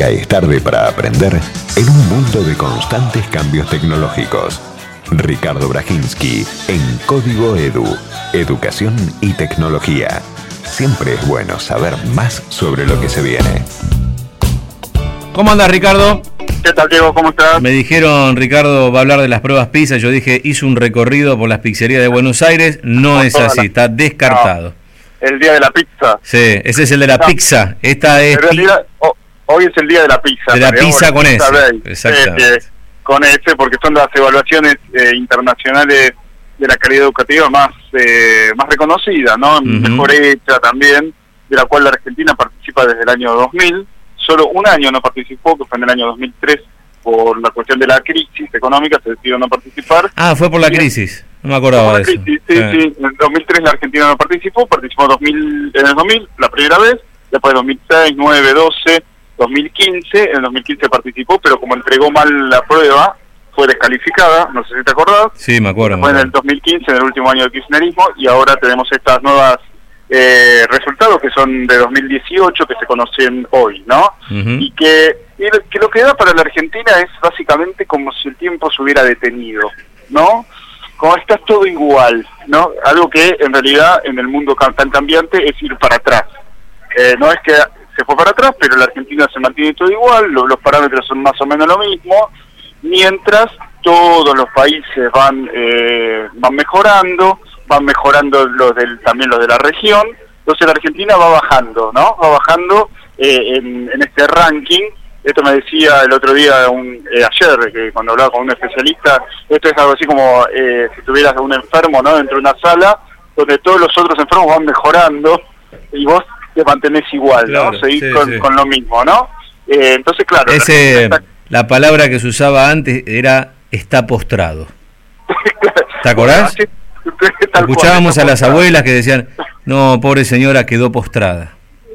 Nunca es tarde para aprender en un mundo de constantes cambios tecnológicos. Ricardo Brajinski en Código Edu, Educación y Tecnología. Siempre es bueno saber más sobre lo que se viene. ¿Cómo andas, Ricardo? ¿Qué tal, Diego? ¿Cómo estás? Me dijeron, Ricardo va a hablar de las pruebas PISA. Yo dije, hizo un recorrido por las pizzerías de Buenos Aires. No es así, está descartado. El día de la pizza. Sí, ese es el de la No. pizza. Esta es En realidad, ho- hoy es el día de la pizza. De la digamos, pizza con S, exactamente. Sí, con S, porque son las evaluaciones eh, internacionales de la calidad educativa más eh, más reconocidas, ¿no? Ujú. Mejor hecha también, de la cual la Argentina participa desde el año 2000. Solo un año no participó, que fue en el año 2003, por la cuestión de la crisis económica, se decidió no participar. Ah, fue por la crisis. No me acordaba de eso. sí, sí, Eh. sí. En el 2003 la Argentina no participó, participó en 2000, en el 2000 la primera vez, después 2006, 9, 12, 2015, en el 2015 participó, pero como entregó mal la prueba, fue descalificada, no sé si te acordás, Sí, me acuerdo. fue en el acuerdo. 2015, en el último año del kirchnerismo, y ahora tenemos estas nuevas eh, resultados que son de 2018, que se conocen hoy, ¿no? Y que, y lo, que lo que da para la Argentina es básicamente como si el tiempo se hubiera detenido, ¿no? Como está todo igual, ¿no? Algo que en realidad en el mundo tan cambiante es ir para atrás. Eh, no es que se fue para atrás, pero la Argentina se mantiene todo igual, lo- los parámetros son más o menos lo mismo, mientras todos los países van eh, van mejorando, van mejorando los del, también los de la región, entonces la Argentina va bajando, ¿no? Va bajando eh, en, en este ranking. Esto me decía el otro día, un, eh, ayer, que cuando hablaba con un especialista, esto es algo así como eh, si tuvieras un enfermo, ¿no? Dentro de una sala, donde todos los otros enfermos van mejorando y vos te mantenés igual, Claro, ¿no? Seguís sí, con, sí. con lo mismo, ¿no? Eh, entonces, claro. la Ese, Argentina la palabra que se usaba antes era está postrado. ¿Te acordás? Escuchábamos a las abuelas que decían, no, pobre señora, quedó postrada.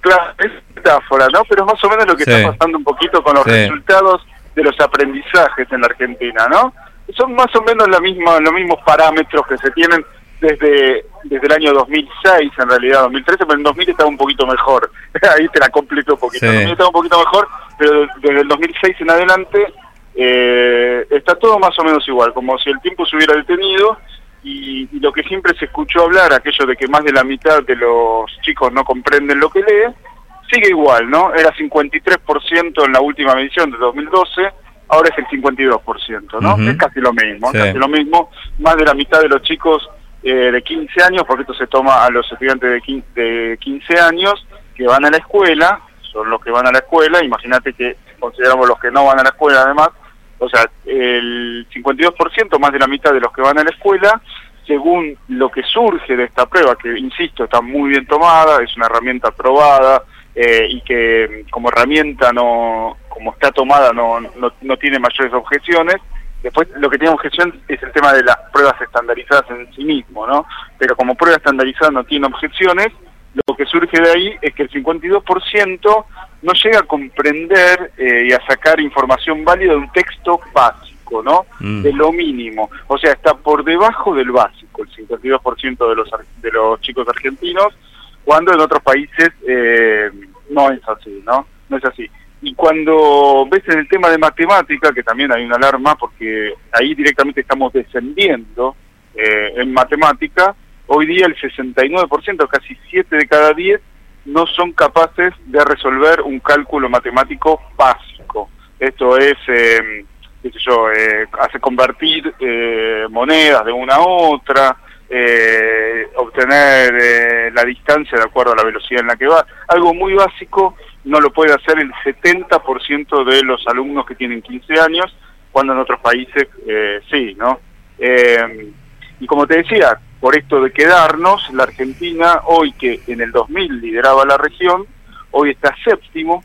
Claro, es metáfora, ¿no? Pero es más o menos lo que Sí. está pasando un poquito con los Sí. resultados de los aprendizajes en la Argentina, ¿no? Son más o menos la misma, los mismos parámetros que se tienen desde desde el año 2006, en realidad 2013, pero en 2000 estaba un poquito mejor. Ahí te la completo un poquito. Sí. En 2000 estaba un poquito mejor, pero desde el 2006 en adelante eh, está todo más o menos igual, como si el tiempo se hubiera detenido y, y lo que siempre se escuchó hablar, aquello de que más de la mitad de los chicos no comprenden lo que lee, sigue igual, ¿no? Era 53% en la última medición de 2012, ahora es el 52%, ¿no? Ujú. Es casi lo mismo, Sí. casi lo mismo. Más de la mitad de los chicos eh, de 15 años, porque esto se toma a los estudiantes de 15, de 15 años que van a la escuela, son los que van a la escuela, imagínate que consideramos los que no van a la escuela además, o sea, el 52%, más de la mitad de los que van a la escuela, según lo que surge de esta prueba, que insisto, está muy bien tomada, es una herramienta aprobada eh, y que como herramienta no, como está tomada no, no, no tiene mayores objeciones. Después lo que tiene objeción es el tema de las pruebas estandarizadas en sí mismo, ¿no? Pero como prueba estandarizada no tiene objeciones, lo que surge de ahí es que el 52% no llega a comprender eh, y a sacar información válida de un texto básico, ¿no? Mm. De lo mínimo. O sea, está por debajo del básico, el 52% de los, de los chicos argentinos, cuando en otros países eh, no es así, ¿no? No es así. Y cuando ves en el tema de matemática, que también hay una alarma, porque ahí directamente estamos descendiendo eh, en matemática, hoy día el 69%, casi 7 de cada 10, no son capaces de resolver un cálculo matemático básico. Esto es, eh, sé yo, eh, hace convertir eh, monedas de una a otra, eh, obtener eh, la distancia de acuerdo a la velocidad en la que va. Algo muy básico no lo puede hacer el 70% de los alumnos que tienen 15 años, cuando en otros países eh, sí, ¿no? Eh, y como te decía, por esto de quedarnos, la Argentina hoy que en el 2000 lideraba la región, hoy está séptimo,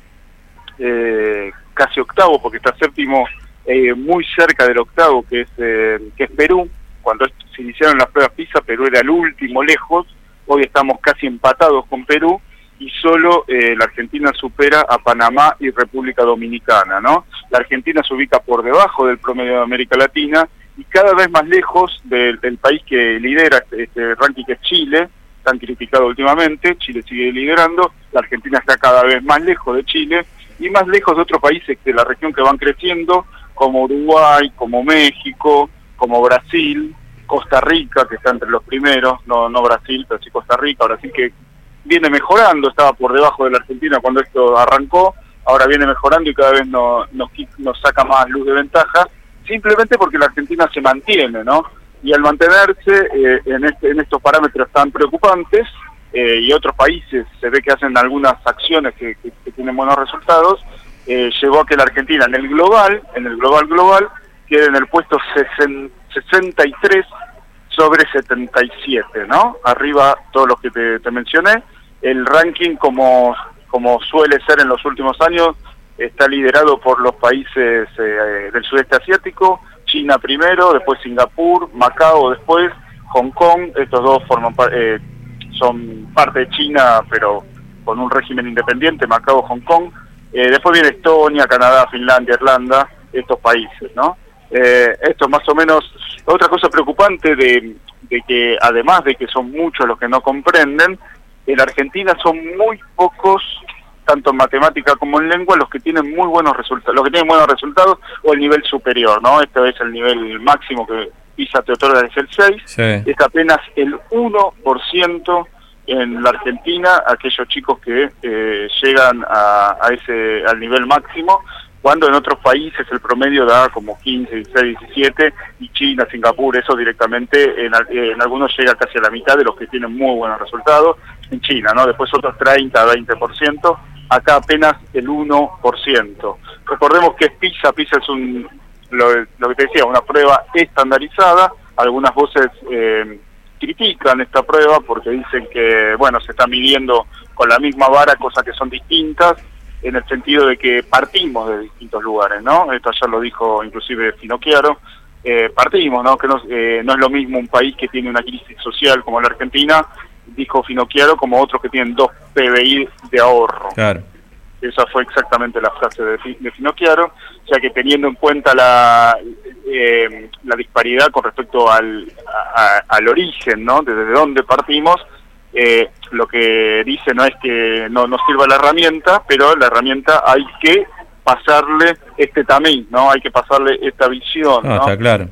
eh, casi octavo, porque está séptimo eh, muy cerca del octavo, que es, eh, que es Perú. Cuando se iniciaron las pruebas PISA, Perú era el último lejos, hoy estamos casi empatados con Perú y solo eh, la Argentina supera a Panamá y República Dominicana, ¿no? La Argentina se ubica por debajo del promedio de América Latina y cada vez más lejos del, país que lidera este, este ranking que es Chile, tan criticado últimamente, Chile sigue liderando, la Argentina está cada vez más lejos de Chile y más lejos de otros países de la región que van creciendo, como Uruguay, como México, como Brasil, Costa Rica, que está entre los primeros, no, no Brasil, pero sí Costa Rica, Brasil que viene mejorando, estaba por debajo de la Argentina cuando esto arrancó, ahora viene mejorando y cada vez nos, nos saca más luz de ventaja, simplemente porque la Argentina se mantiene, ¿no? Y al mantenerse eh, en, este, en estos parámetros tan preocupantes, eh, y otros países se ve que hacen algunas acciones que, tienen buenos resultados, eh, llevó a que la Argentina en el global, en el global global, quede en el puesto 63 sobre 77, ¿no? Arriba todos los que te, mencioné. El ranking, como, como suele ser en los últimos años, está liderado por los países eh, del sudeste asiático, China primero, después Singapur, Macao después, Hong Kong, estos dos forman eh, son parte de China, pero con un régimen independiente, Macao, Hong Kong. Eh, después viene Estonia, Canadá, Finlandia, Irlanda, estos países, ¿no? Eh, esto más o menos, otra cosa preocupante de, que además de que son muchos los que no comprenden, en Argentina son muy pocos, tanto en matemática como en lengua, los que tienen muy buenos resultados, los que tienen buenos resultados o el nivel superior, ¿no? Este es el nivel máximo que PISA te otorga es el 6, es apenas el 1% en la Argentina aquellos chicos que eh, llegan a, a, ese al nivel máximo cuando en otros países el promedio da como 15, 16, 17 y China, Singapur, eso directamente en, en algunos llega casi a la mitad de los que tienen muy buenos resultados en China, ¿no? Después otros 30, 20%, acá apenas el 1%. Recordemos que PISA, PISA es un lo, lo que te decía, una prueba estandarizada, algunas voces eh, critican esta prueba porque dicen que, bueno, se está midiendo con la misma vara cosas que son distintas, en el sentido de que partimos de distintos lugares, ¿no? Esto ya lo dijo inclusive Finocchiaro, eh, partimos, ¿no? Que no, eh, no es lo mismo un país que tiene una crisis social como la Argentina, dijo Finocchiaro, como otros que tienen dos PBI de ahorro. Claro. Esa fue exactamente la frase de, de Finocchiaro, o sea que teniendo en cuenta la, eh, la disparidad con respecto al, al origen, ¿no? Desde dónde partimos, eh, lo que dice no es que no nos sirva la herramienta, pero la herramienta hay que pasarle este tamiz, ¿no? Hay que pasarle esta visión, ah, ¿no? está claro.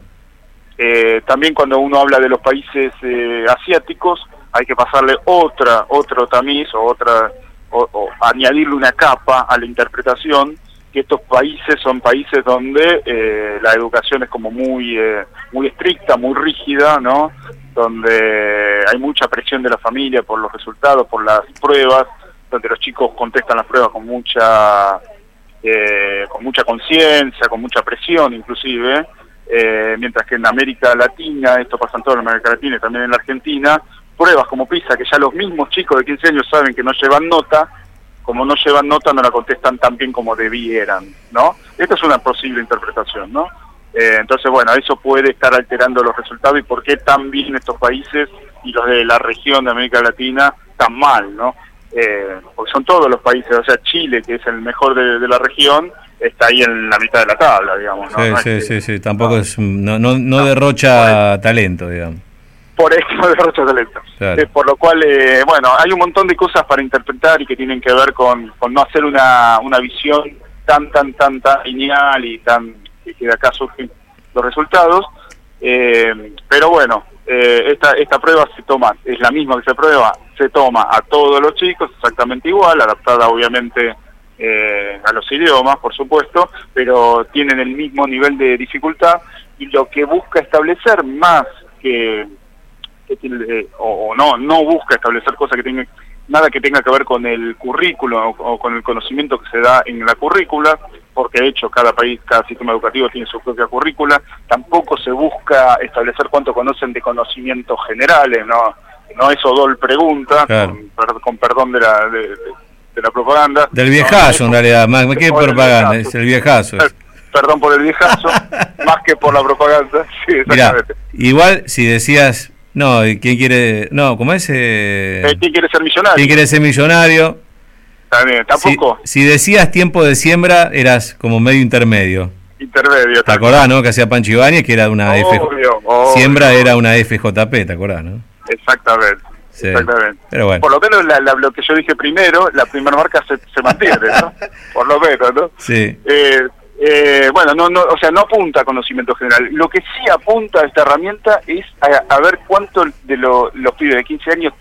Eh, también cuando uno habla de los países eh, asiáticos, hay que pasarle otra, otro tamiz o otra o, añadirle una capa a la interpretación que estos países son países donde eh, la educación es como muy eh, muy estricta, muy rígida, ¿no? Donde hay mucha presión de la familia por los resultados, por las pruebas, donde los chicos contestan las pruebas con mucha eh, con mucha conciencia, con mucha presión, inclusive. mientras que en América Latina, esto pasa en toda América Latina y también en la Argentina, pruebas como PISA, que ya los mismos chicos de 15 años saben que no llevan nota, como no llevan nota no la contestan tan bien como debieran, ¿no? Esta es una posible interpretación, ¿no? Eh, entonces, bueno, eso puede estar alterando los resultados y por qué tan bien estos países y los de la región de América Latina tan mal, ¿no? Eh, porque son todos los países, o sea, Chile, que es el mejor de, la región, está ahí en la mitad de la tabla, digamos. ¿no? Sí, sí, sí, tampoco es, no, no, no derrocha talento, digamos por eso de Rocha Talento. Eh, por lo cual, eh, bueno, hay un montón de cosas para interpretar y que tienen que ver con, con no hacer una, una visión tan, tan, tan, tan lineal y tan que de acá surgen los resultados. Eh, pero bueno, esta, esta prueba se toma, es la misma que se prueba, se toma a todos los chicos exactamente igual, adaptada obviamente a los idiomas, por supuesto, pero tienen el mismo nivel de dificultad y lo que busca establecer más que eh, o, no no busca establecer cosas que tengan nada que tenga que ver con el currículo o, con el conocimiento que se da en la currícula, porque de hecho cada país, cada sistema educativo tiene su propia currícula, tampoco se busca establecer cuánto conocen de conocimientos generales, no no es Odol pregunta, con, perdón de la, de, la propaganda. Del viejazo en realidad, más que propaganda, es el viejazo. Perdón por el viejazo, más que por la propaganda, sí, exactamente. igual si decías no, ¿quién quiere.? No, ¿cómo es? Eh... eh quién quiere ser millonario? ¿Quién quiere ser millonario? También, tampoco. Si, decías tiempo de siembra, eras como medio intermedio. Intermedio. ¿Te acordás, no? Que hacía Pancho Ibáñez, que era una FJ. Siembra era una FJP, ¿te acordás, no? Exactamente. Exactamente. Pero bueno. Por lo menos la, lo que yo dije primero, la primera marca se, se mantiene, ¿no? Por lo menos, ¿no? Sí. Eh, eh, bueno, no, no, o sea, no apunta a conocimiento general. Lo que sí apunta a esta herramienta es a, ver cuánto de los pibes de 15 años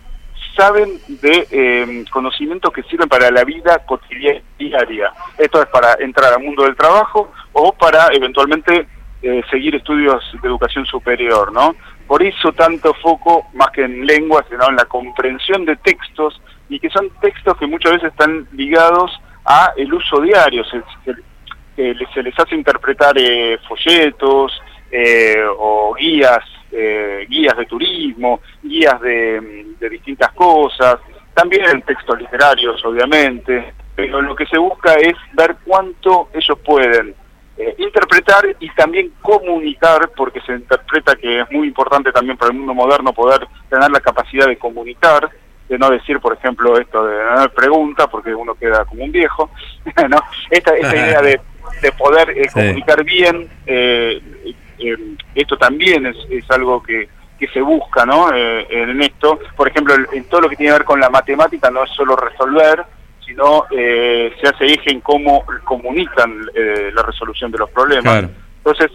saben de eh, conocimientos que sirven para la vida cotidiana diaria. Esto es para entrar al mundo del trabajo o para eventualmente eh, seguir estudios de educación superior, ¿no? Por eso tanto foco, más que en lenguas, sino en la comprensión de textos, y que son textos que muchas veces están ligados a el uso diario. Se, les hace interpretar eh, folletos eh, o guías, guías de turismo, guías de, de distintas cosas, también textos literarios, obviamente, pero lo que se busca es ver cuánto ellos pueden eh, interpretar y también comunicar, porque se interpreta que es muy importante también para el mundo moderno poder tener la capacidad de comunicar, de no decir, por ejemplo, esto de no pregunta, porque uno queda como un viejo, ¿no? Esta, esta idea de, de poder eh, comunicar bien, eh, esto también es, es algo que, que se busca ¿no? en esto. Por ejemplo, en todo lo que tiene que ver con la matemática no es solo resolver, sino eh, se hace eje en cómo comunican eh, la resolución de los problemas. Entonces,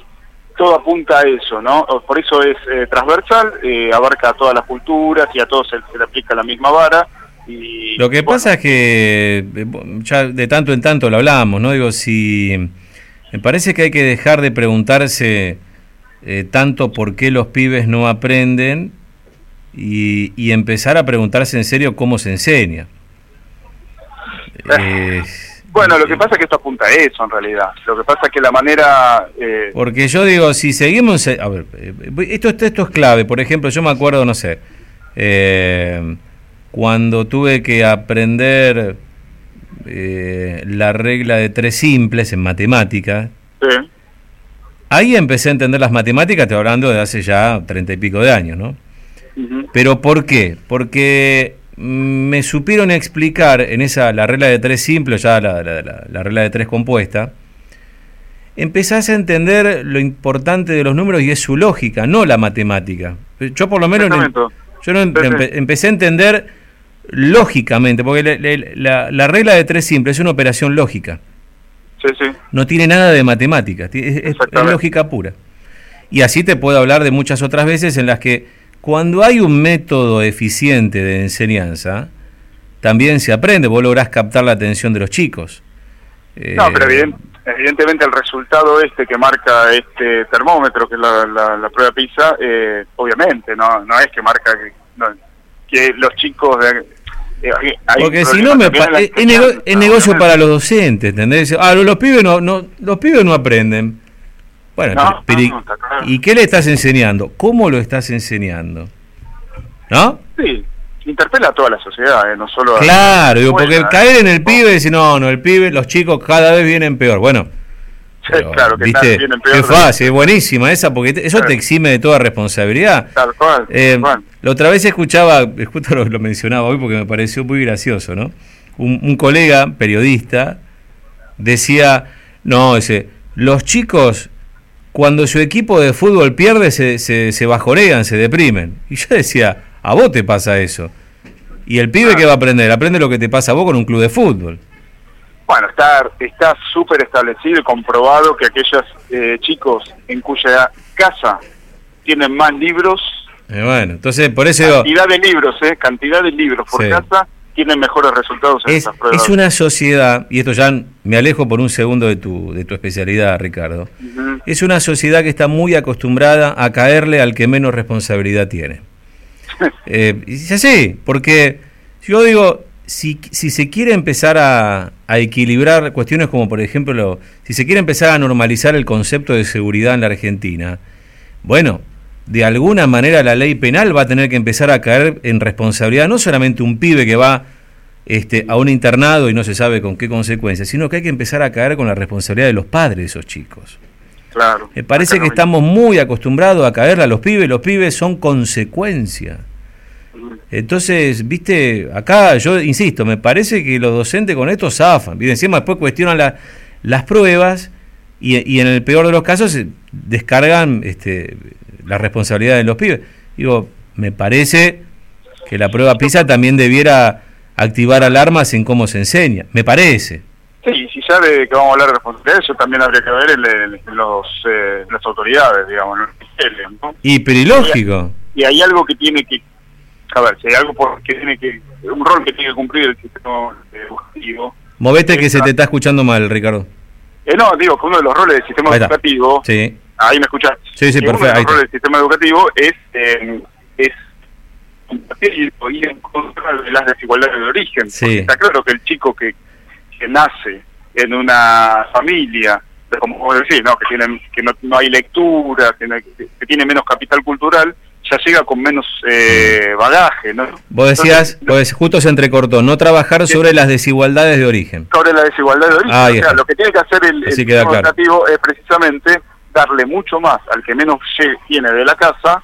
todo apunta a eso, ¿no? Por eso es eh, transversal, abarca a todas las culturas y a todos se, le aplica la misma vara. Y, lo que pasa es que ya de tanto en tanto lo hablamos, ¿no? Digo, si me parece que hay que dejar de preguntarse tanto por qué los pibes no aprenden y, y empezar a preguntarse en serio cómo se enseña. Eh, bueno, lo que pasa es que esto apunta a eso en realidad. Lo que pasa es que la manera... Eh, Porque yo digo, si seguimos... A ver, eh, esto, esto es clave. Por ejemplo, yo me acuerdo, no sé, cuando tuve que aprender la regla de tres simples en matemática. Ahí empecé a entender las matemáticas, estoy hablando de hace ya treinta y pico de años, ¿no? Pero ¿por qué? Porque me supieron explicar en esa, la regla de tres simple, ya la, la, regla de tres compuesta, empezás a entender lo importante de los números y es su lógica, no la matemática. Yo por lo menos yo no empecé a entender lógicamente, porque la, regla de tres simple es una operación lógica. No tiene nada de matemática, es lógica pura. Y así te puedo hablar de muchas otras veces en las que cuando hay un método eficiente de enseñanza, también se aprende, vos lográs captar la atención de los chicos. No, pero eh, evidentemente el resultado este que marca este termómetro, que es la, prueba PISA, eh, obviamente, no, no es que marca que, los chicos... Eh, Porque si no, me es, negocio para los docentes, ¿entendés? Ah, los, pibes no, no, los pibes no aprenden. Bueno, ¿y qué le estás enseñando? ¿Cómo lo estás enseñando? ¿No? Sí, interpela a toda la sociedad, ¿eh? no solo Claro, digo, porque caer en el pibe y decir, no, no, el pibe, los chicos cada vez vienen peor. Bueno, claro, que ¿viste? Vienen peor qué fácil, es buenísima esa, porque eso te exime de toda responsabilidad. Tal cual, eh, La otra vez escuchaba, justo lo, mencionaba hoy porque me pareció muy gracioso, ¿no? Un, un colega periodista decía, no, ese, los chicos cuando su equipo de fútbol pierde se, se, se, bajonean, se deprimen. Y yo decía, a vos te pasa eso. ¿Y el pibe qué va a aprender? Aprende lo que te pasa a vos con un club de fútbol. Bueno, está está súper establecido y comprobado que aquellos eh, chicos en cuya casa tienen más libros. Eh, bueno, entonces por eso... Cantidad de libros, ¿eh? Cantidad de libros por casa tienen mejores resultados en es, pruebas. Es una sociedad, y esto ya me alejo por un segundo de tu, de tu especialidad, Ricardo, es una sociedad que está muy acostumbrada a caerle al que menos responsabilidad tiene. eh, es así, porque yo digo, si, si se quiere empezar a, a, equilibrar cuestiones como, por ejemplo, si se quiere empezar a normalizar el concepto de seguridad en la Argentina, bueno, de alguna manera la ley penal va a tener que empezar a caer en responsabilidad no solamente un pibe que va este, a un internado y no se sabe con qué consecuencias, sino que hay que empezar a caer con la responsabilidad de los padres de esos chicos. Claro. Me parece que estamos muy acostumbrados a caerle a los pibes, los pibes son consecuencia. Entonces, viste, acá yo insisto, me parece que los docentes con esto zafan. Y encima después cuestionan las pruebas y, y, en el peor de los casos descargan este, la responsabilidad de los pibes. Digo, me parece que la prueba PISA también debiera activar alarmas en cómo se enseña, me parece. Sí, si ya de que vamos a hablar de responsabilidad, eso también habría que ver en, los, eh, las autoridades, digamos, ¿no? Y perilógico. Y hay algo que tiene que, a ver, si hay algo que tiene que, un rol que tiene que cumplir el sistema educativo. Movete que se te está escuchando mal, Ricardo. Eh, no, digo que uno de los roles del sistema educativo, sí. Ahí me escuchas, sí, sí, perfecto. uno de los roles del sistema educativo es, eh, es ir en contra de las desigualdades de origen. Está claro que el chico que, que nace en una familia, como vos decís, ¿no? que, tienen, que no, hay lectura, que, tiene menos capital cultural, ya llega con menos eh, bagaje, ¿no? Vos decías, pues justo se entrecortó, no trabajar sobre las desigualdades de origen. Sobre la desigualdad de origen. o sea, lo que tiene que hacer el, el sistema educativo es precisamente darle mucho más al que menos tiene de la casa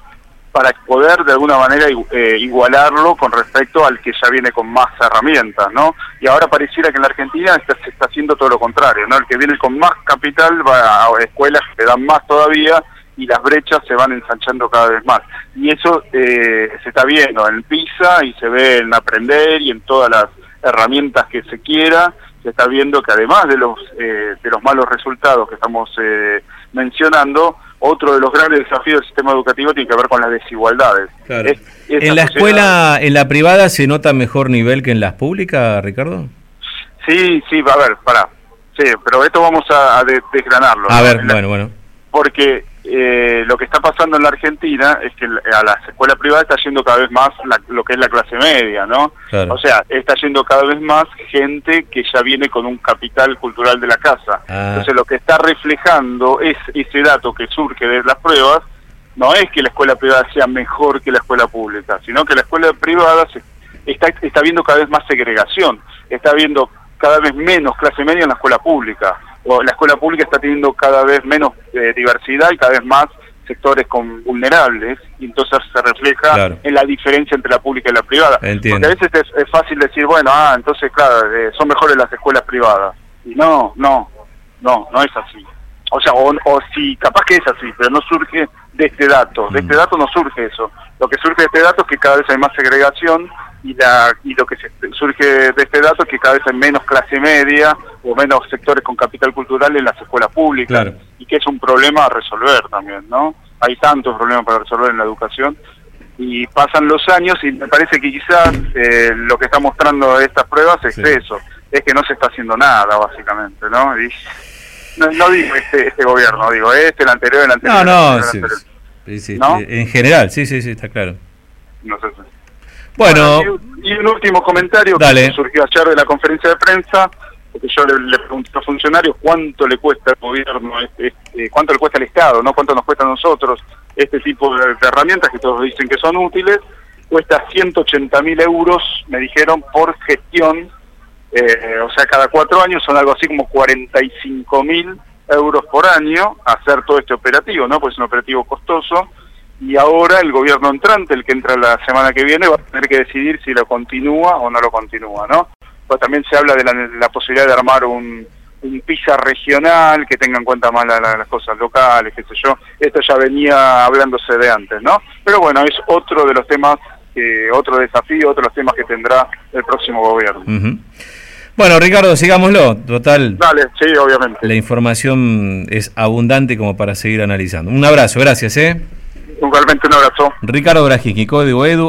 para poder de alguna manera eh, igualarlo con respecto al que ya viene con más herramientas, ¿no? Y ahora pareciera que en la Argentina se está haciendo todo lo contrario, ¿no? El que viene con más capital va a escuelas que le dan más todavía y las brechas se van ensanchando cada vez más. Y eso eh, se está viendo en PISA y se ve en Aprender y en todas las herramientas que se quiera, se está viendo que además de los, eh, de los malos resultados que estamos mencionando, otro de los grandes desafíos del sistema educativo tiene que ver con las desigualdades. ¿En la escuela, en la privada, se nota mejor nivel que en las públicas, Ricardo? Sí, sí, a ver, para. Sí, pero esto vamos a, desgranarlo. A ver, bueno, bueno. Porque eh, lo que está pasando en la Argentina es que a las escuelas privadas está yendo cada vez más lo que es la clase media, ¿no? O sea, está yendo cada vez más gente que ya viene con un capital cultural de la casa. Ah. Entonces lo que está reflejando es ese dato que surge de las pruebas, no es que la escuela privada sea mejor que la escuela pública, sino que la escuela privada se, está, está viendo cada vez más segregación, está viendo cada vez menos clase media en la escuela pública la escuela pública está teniendo cada vez menos eh, diversidad y cada vez más sectores con vulnerables y entonces se refleja en la diferencia entre la pública y la privada. Porque a veces es, fácil decir, bueno, ah, entonces claro, eh, son mejores las escuelas privadas. Y no, no, no, no es así. O sea, o, o si capaz que es así, pero no surge de este dato. De este mm. dato no surge eso. Lo que surge de este dato es que cada vez hay más segregación y, la, y lo que surge de este dato es que cada vez hay menos clase media o menos sectores con capital cultural en las escuelas públicas y que es un problema a resolver también, ¿no? Hay tantos problemas para resolver en la educación y pasan los años y me parece que quizás eh, lo que está mostrando estas pruebas es eso, es que no se está haciendo nada básicamente, ¿no? Y, no, digo este, este gobierno, digo este, el anterior, el anterior. No, no, sí, en general, sí, sí, sí, está claro. No sé. Bueno, y, un último comentario que surgió ayer de la conferencia de prensa, porque yo le, pregunté a los funcionarios cuánto le cuesta al gobierno, este, este, cuánto le cuesta al Estado, no cuánto nos cuesta a nosotros este tipo de, herramientas que todos dicen que son útiles, cuesta 180 mil euros, me dijeron, por gestión, eh, o sea, cada cuatro años son algo así como 45 mil euros por año hacer todo este operativo, ¿no? Pues es un operativo costoso y ahora el gobierno entrante, el que entra la semana que viene, va a tener que decidir si lo continúa o no lo continúa, ¿no? Pues también se habla de la, posibilidad de armar un, un PISA regional que tenga en cuenta más las cosas locales, qué sé yo. Esto ya venía hablándose de antes, ¿no? Pero bueno, es otro de los temas, otro desafío, otro de los temas que tendrá el próximo gobierno. Bueno, Ricardo, sigámoslo. Total. Dale, sí, obviamente. La información es abundante como para seguir analizando. Un abrazo, gracias, ¿eh? Igualmente un abrazo. Ricardo Brajiki, Código Edu.